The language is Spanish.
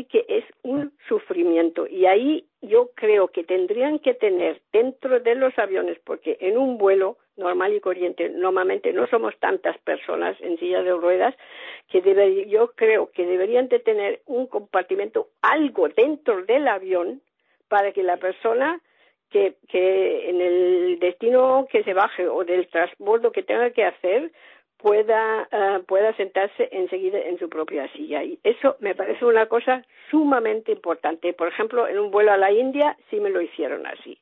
sí que es un sufrimiento. Y ahí yo creo que tendrían que tener dentro de los aviones, porque en un vuelo normal y corriente normalmente no somos tantas personas en silla de ruedas, que debe, yo creo que deberían de tener un compartimento, algo dentro del avión, para que la persona que, que en el destino que se baje o del transbordo que tenga que hacer pueda, uh, pueda sentarse enseguida en su propia silla. Y eso me parece una cosa sumamente importante. Por ejemplo, en un vuelo a la India sí me lo hicieron así.